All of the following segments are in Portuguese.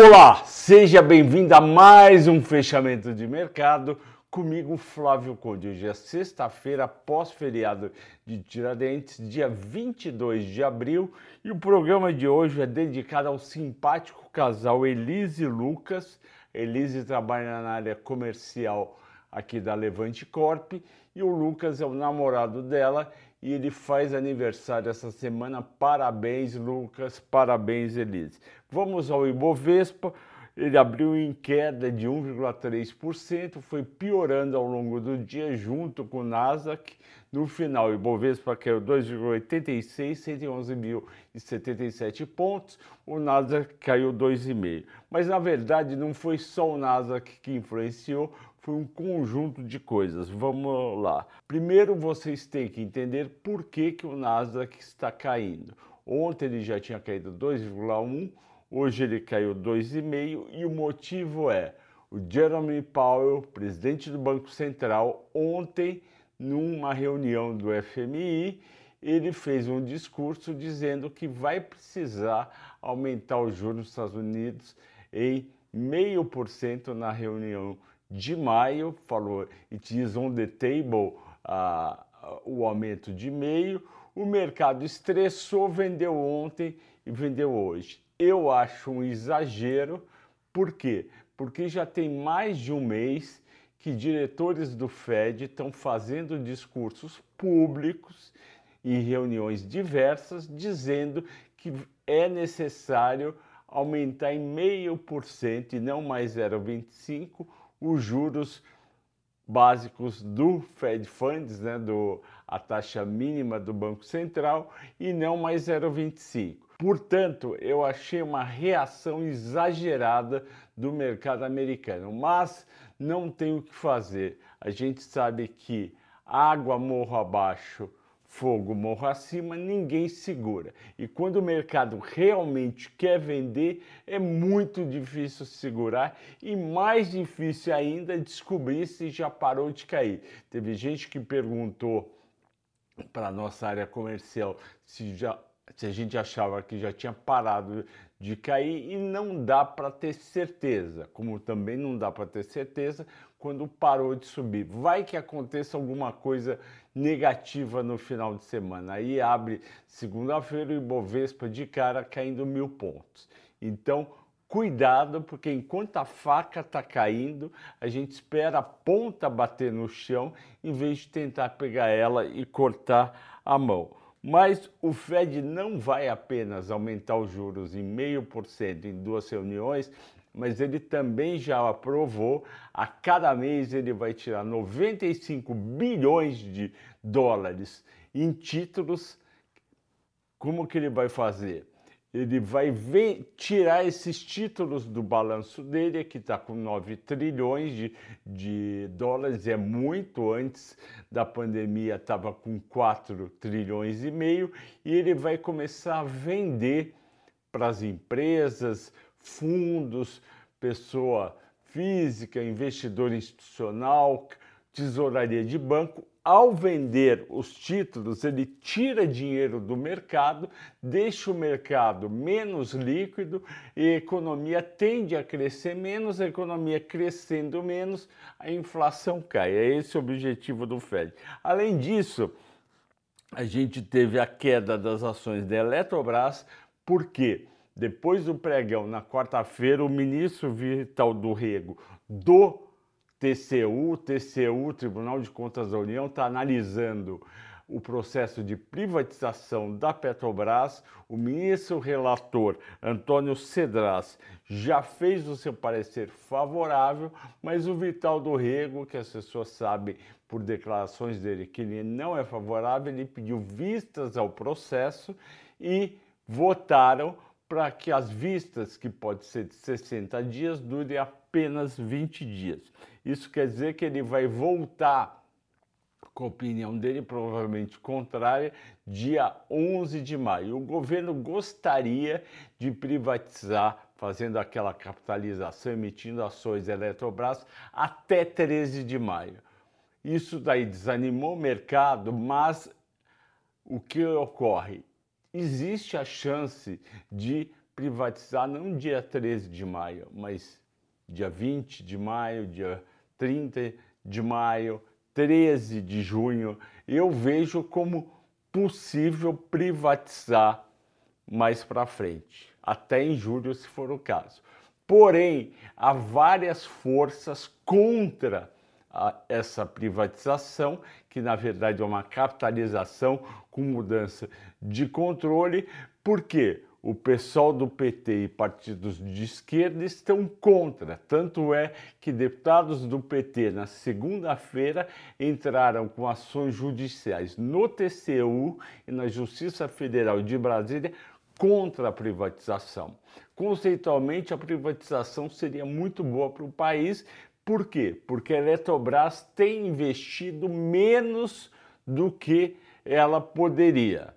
Olá, seja bem-vindo a mais um fechamento de mercado comigo, Flávio Conde. Hoje é sexta-feira, pós-feriado de Tiradentes, dia 22 de abril, e o programa de hoje é dedicado ao simpático casal Elise Lucas. Elise trabalha na área comercial aqui da Levante Corp e o Lucas é o namorado dela e ele faz aniversário essa semana. Parabéns, Lucas, parabéns, Elise. Vamos ao Ibovespa. Ele abriu em queda de 1,3%, foi piorando ao longo do dia junto com o Nasdaq. No final, o Ibovespa caiu 2,86, 111.077 pontos. O Nasdaq caiu 2,5. Mas na verdade não foi só o Nasdaq que influenciou, foi um conjunto de coisas. Vamos lá. Primeiro vocês têm que entender por que, que o Nasdaq está caindo. Ontem ele já tinha caído 2,1, hoje ele caiu 2,5 e o motivo é o Jeremy Powell, presidente do Banco Central, ontem numa reunião do FMI, ele fez um discurso dizendo que vai precisar aumentar os juros nos Estados Unidos em meio por cento na reunião de maio, falou it is on the table uh, o aumento de meio. O mercado estressou, vendeu ontem e vendeu hoje. Eu acho um exagero, por quê? Porque já tem mais de um mês que diretores do Fed estão fazendo discursos públicos em reuniões diversas dizendo que é necessário aumentar em meio por cento e não mais 0,25 os juros básicos do Fed Funds, né, do, a taxa mínima do Banco Central, e não mais 0,25. Portanto, eu achei uma reação exagerada do mercado americano, mas não tem o que fazer. A gente sabe que água morro abaixo fogo morro acima, ninguém segura. E quando o mercado realmente quer vender, é muito difícil segurar e mais difícil ainda descobrir se já parou de cair. Teve gente que perguntou para nossa área comercial se já a gente achava que já tinha parado de cair e não dá para ter certeza, como também não dá para ter certeza quando parou de subir. Vai que aconteça alguma coisa negativa no final de semana. Aí abre segunda-feira o Ibovespa de cara caindo mil pontos. Então, cuidado, porque enquanto a faca está caindo, a gente espera a ponta bater no chão em vez de tentar pegar ela e cortar a mão. Mas o Fed não vai apenas aumentar os juros em meio por cento em duas reuniões, mas ele também já aprovou, a cada mês ele vai tirar 95 bilhões de dólares em títulos. Como que ele vai fazer? Ele vai ver, tirar esses títulos do balanço dele, que está com 9 trilhões de, de dólares, é muito. Antes da pandemia, estava com 4 trilhões e meio, e ele vai começar a vender para as empresas, fundos, pessoa física, investidor institucional, tesouraria de banco, ao vender os títulos, ele tira dinheiro do mercado, deixa o mercado menos líquido e a economia tende a crescer menos, a economia crescendo menos, a inflação cai. É esse o objetivo do Fed. Além disso, a gente teve a queda das ações da Eletrobras, por quê? Depois do pregão, na quarta-feira, o ministro Vital do Rego do TCU, TCU, Tribunal de Contas da União, está analisando o processo de privatização da Petrobras. O ministro relator Antônio Cedras já fez o seu parecer favorável, mas o Vital do Rego, que as pessoas sabem por declarações dele que ele não é favorável, ele pediu vistas ao processo e votaram para que as vistas, que pode ser de 60 dias, durem apenas 20 dias. Isso quer dizer que ele vai voltar com a opinião dele, provavelmente contrária, dia 11 de maio. O governo gostaria de privatizar, fazendo aquela capitalização, emitindo ações Eletrobras, até 13 de maio. Isso daí desanimou o mercado, mas o que ocorre? Existe a chance de privatizar não dia 13 de maio, mas dia 20 de maio, dia 30 de maio, 13 de junho. Eu vejo como possível privatizar mais para frente, até em julho, se for o caso. Porém, há várias forças contra essa privatização, que na verdade é uma capitalização com mudança de controle. Por quê? o pessoal do PT e partidos de esquerda estão contra. Tanto é que deputados do PT, na segunda-feira, entraram com ações judiciais no TCU e na Justiça Federal de Brasília contra a privatização. Conceitualmente, a privatização seria muito boa para o país. Por quê? Porque a Eletrobras tem investido menos do que ela poderia.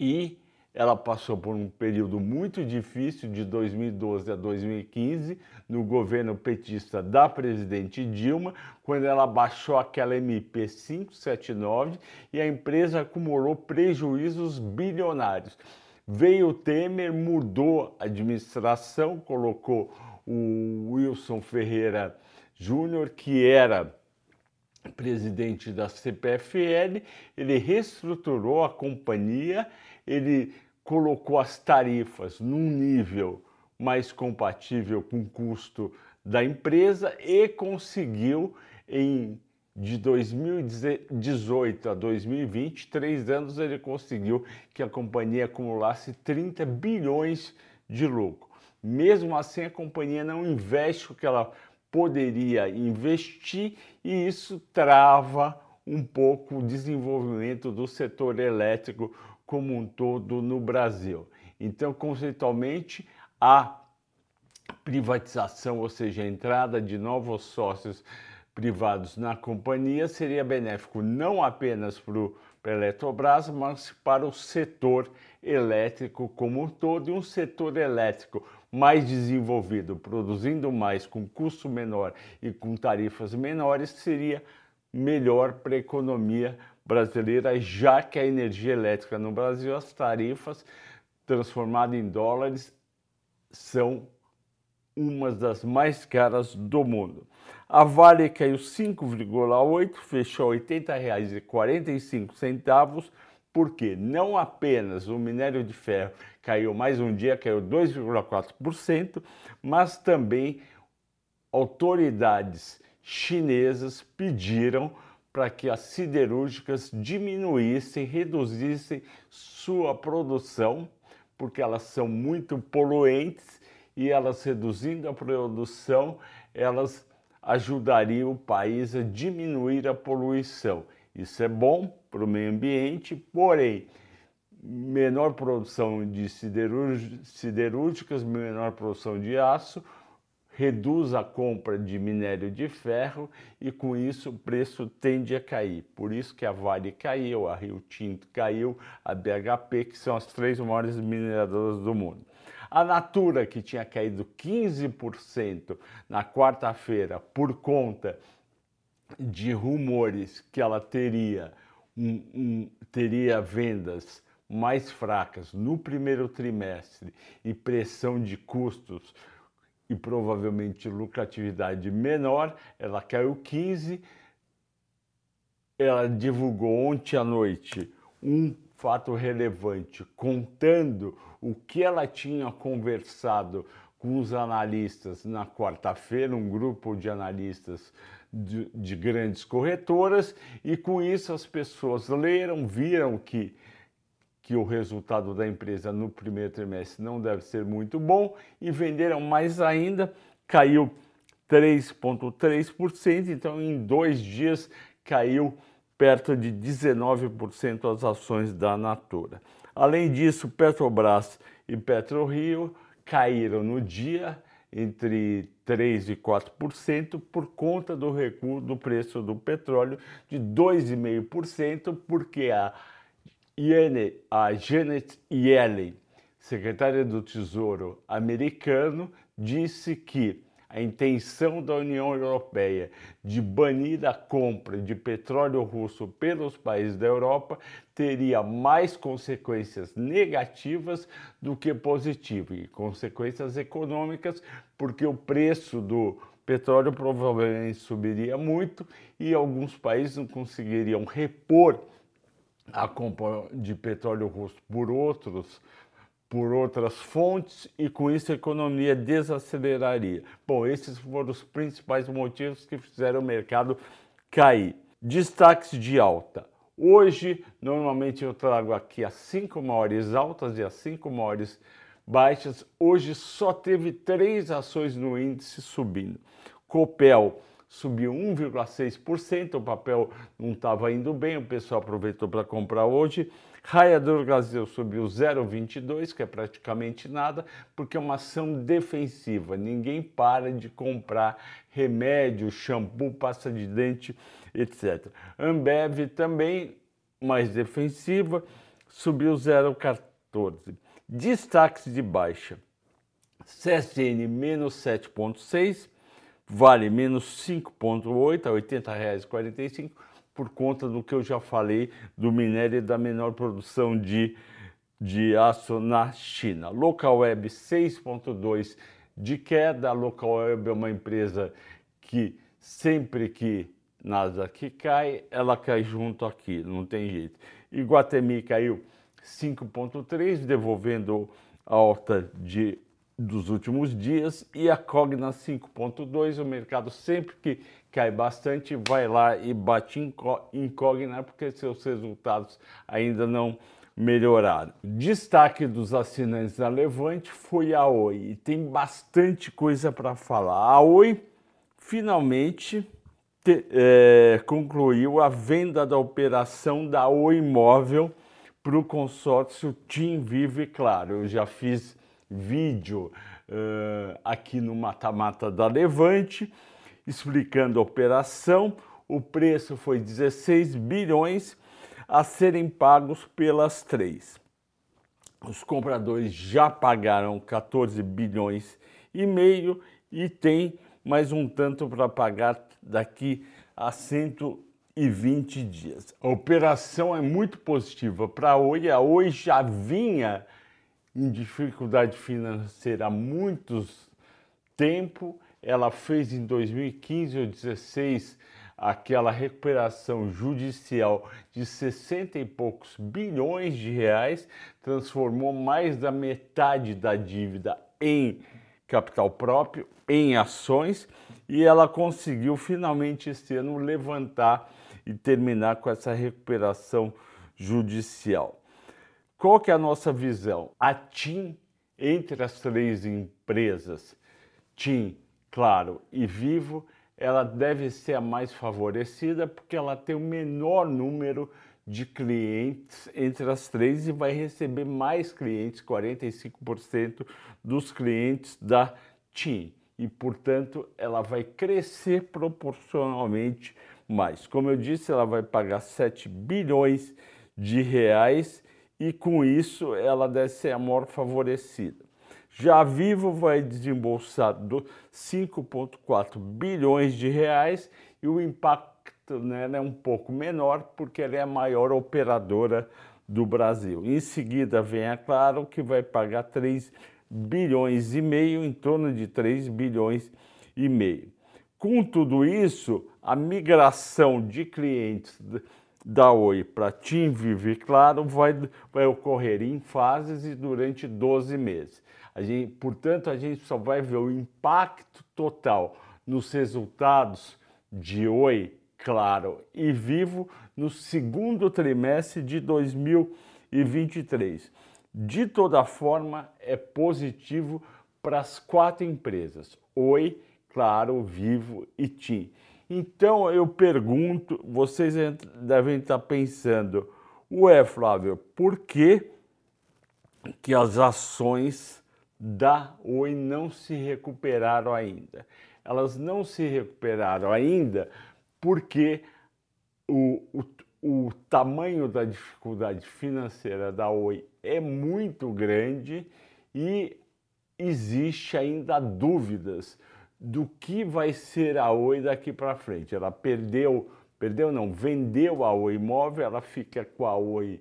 E ela passou por um período muito difícil de 2012 a 2015 no governo petista da presidente Dilma, quando ela baixou aquela MP 579 e a empresa acumulou prejuízos bilionários. Veio o Temer, mudou a administração, colocou o Wilson Ferreira Júnior, que era presidente da CPFL, ele reestruturou a companhia ele colocou as tarifas num nível mais compatível com o custo da empresa e conseguiu em de 2018 a 2020, três anos, ele conseguiu que a companhia acumulasse 30 bilhões de lucro. Mesmo assim, a companhia não investe o que ela poderia investir e isso trava um pouco o desenvolvimento do setor elétrico como um todo no Brasil. Então, conceitualmente, a privatização, ou seja, a entrada de novos sócios privados na companhia, seria benéfico não apenas para o Eletrobras, mas para o setor elétrico como um todo e um setor elétrico mais desenvolvido, produzindo mais com custo menor e com tarifas menores, seria melhor para a economia brasileira, já que a energia elétrica no Brasil, as tarifas transformadas em dólares são umas das mais caras do mundo. A Vale caiu 5,8, fechou R$ 80,45, porque não apenas o minério de ferro caiu mais um dia, caiu 2,4%, mas também autoridades chinesas pediram para que as siderúrgicas diminuíssem, reduzissem sua produção, porque elas são muito poluentes e elas reduzindo a produção, elas ajudariam o país a diminuir a poluição. Isso é bom para o meio ambiente, porém, menor produção de siderúrgicas, menor produção de aço, reduz a compra de minério de ferro e com isso o preço tende a cair. Por isso que a Vale caiu, a Rio Tinto caiu, a BHP, que são as três maiores mineradoras do mundo. A Natura, que tinha caído 15% na quarta-feira por conta de rumores que ela teria, um, um, teria vendas mais fracas no primeiro trimestre e pressão de custos e provavelmente lucratividade menor, ela caiu 15. Ela divulgou ontem à noite um fato relevante, contando o que ela tinha conversado com os analistas na quarta-feira, um grupo de analistas de, de, grandes corretoras, e com isso as pessoas leram, viram que que o resultado da empresa no primeiro trimestre não deve ser muito bom e venderam mais ainda, caiu 3,3%, então em dois dias caiu perto de 19% as ações da Natura. Além disso, Petrobras e PetroRio caíram no dia entre 3 e 4% por conta do recuo do preço do petróleo de 2,5%, porque a Yene, a Janet Yellen, secretária do Tesouro americano, disse que a intenção da União Europeia de banir a compra de petróleo russo pelos países da Europa teria mais consequências negativas do que positivas, e consequências econômicas, porque o preço do petróleo provavelmente subiria muito e alguns países não conseguiriam repor a compra de petróleo russo por outros por outras fontes e com isso a economia desaceleraria. Bom, esses foram os principais motivos que fizeram o mercado cair. Destaques de alta. Hoje, normalmente eu trago aqui as cinco maiores altas e as cinco maiores baixas. Hoje só teve três ações no índice subindo. Copel subiu 1,6%, o papel não estava indo bem, o pessoal aproveitou para comprar hoje. Raia do Brasil subiu 0,22, que é praticamente nada, porque é uma ação defensiva. Ninguém para de comprar remédio, shampoo, pasta de dente, etc. Ambev também mais defensiva, subiu 0,14. Destaques de baixa. CSN menos 7,6 vale menos 5,8 a R$ 80,45 por conta do que eu já falei do minério e da menor produção de, de aço na China. Local Web 6,2 de queda. A Local Web é uma empresa que sempre que nada que cai, ela cai junto aqui, não tem jeito. Iguatemi caiu 5,3, devolvendo a alta de dos últimos dias e a Cogna 5.2, o mercado sempre que cai bastante vai lá e bate em Cogna porque seus resultados ainda não melhoraram. Destaque dos assinantes da Levante foi a Oi e tem bastante coisa para falar. A Oi finalmente te, é, concluiu a venda da operação da Oi Imóvel para o consórcio Team Vive Claro. Eu já fiz vídeo uh, aqui no Mata Mata da Levante, explicando a operação. O preço foi 16 bilhões a serem pagos pelas três. Os compradores já pagaram 14 bilhões e meio e tem mais um tanto para pagar daqui a 120 dias. A operação é muito positiva para a Oi. A Oi já vinha em dificuldade financeira há muitos tempo. Ela fez em 2015 ou 2016 aquela recuperação judicial de 60 e poucos bilhões de reais, transformou mais da metade da dívida em capital próprio, em ações, e ela conseguiu finalmente este ano levantar e terminar com essa recuperação judicial. Qual que é a nossa visão? A TIM, entre as três empresas, TIM, Claro e Vivo, ela deve ser a mais favorecida porque ela tem o menor número de clientes entre as três e vai receber mais clientes, 45% dos clientes da TIM. E, portanto, ela vai crescer proporcionalmente mais. Como eu disse, ela vai pagar 7 bilhões de reais e com isso ela deve ser a maior favorecida. Já a Vivo vai desembolsar 5,4 bilhões de reais e o impacto nela é um pouco menor porque ela é a maior operadora do Brasil. Em seguida vem a Claro que vai pagar 3 bilhões e meio, em torno de 3 bilhões e meio. Com tudo isso, a migração de clientes da Oi para Tim Vive Claro vai, vai ocorrer em fases e durante 12 meses. A gente, portanto, a gente só vai ver o impacto total nos resultados de Oi, Claro e Vivo no segundo trimestre de 2023. De toda forma, é positivo para as quatro empresas: Oi, Claro, Vivo e TIM. Então eu pergunto, vocês devem estar pensando, ué Flávio, por que, que as ações da Oi não se recuperaram ainda? Elas não se recuperaram ainda porque o, o, o tamanho da dificuldade financeira da Oi é muito grande e existe ainda dúvidas do que vai ser a Oi daqui para frente. Ela perdeu, perdeu não, vendeu a Oi Móvel, ela fica com a Oi,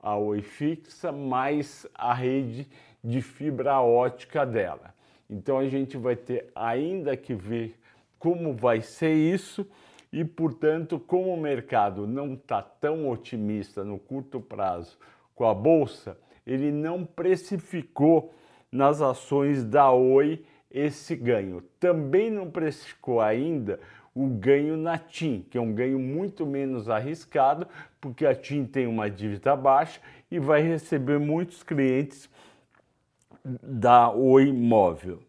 a Oi fixa, mais a rede de fibra ótica dela. Então a gente vai ter ainda que ver como vai ser isso e, portanto, como o mercado não está tão otimista no curto prazo com a bolsa, ele não precificou nas ações da Oi esse ganho. Também não precificou ainda o ganho na TIM, que é um ganho muito menos arriscado, porque a TIM tem uma dívida baixa e vai receber muitos clientes da Oi Móvel.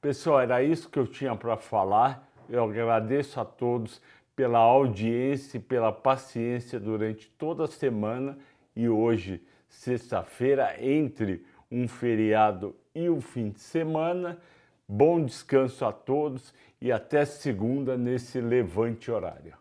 Pessoal, era isso que eu tinha para falar. Eu agradeço a todos pela audiência e pela paciência durante toda a semana e hoje, sexta-feira, entre um feriado e o fim de semana. Bom descanso a todos e até segunda nesse levante horário.